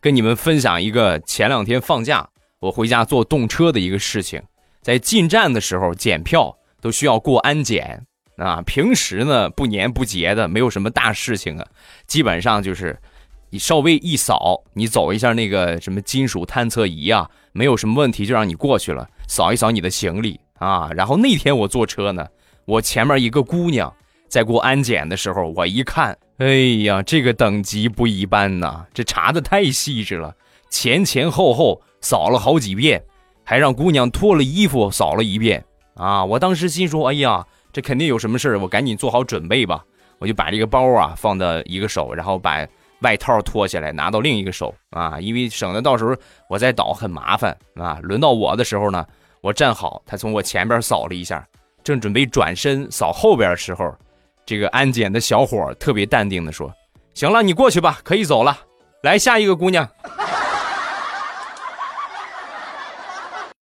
跟你们分享一个前两天放假我回家坐动车的一个事情。在进站的时候检票都需要过安检啊，平时呢不年不节的，没有什么大事情啊，基本上就是你稍微一扫，你走一下那个什么金属探测仪啊，没有什么问题就让你过去了，扫一扫你的行李啊。然后那天我坐车呢，我前面一个姑娘在过安检的时候，我一看，哎呀，这个等级不一般呐，这查的太细致了，前前后后扫了好几遍。还让姑娘脱了衣服扫了一遍啊！我当时心说：“哎呀，这肯定有什么事儿我赶紧做好准备吧。”我就把这个包啊放到一个手，然后把外套脱下来拿到另一个手啊，因为省得到时候我再倒很麻烦啊。轮到我的时候呢，我站好，他从我前边扫了一下，正准备转身扫后边的时候，这个安检的小伙特别淡定的说：“行了，你过去吧，可以走了。来下一个姑娘。”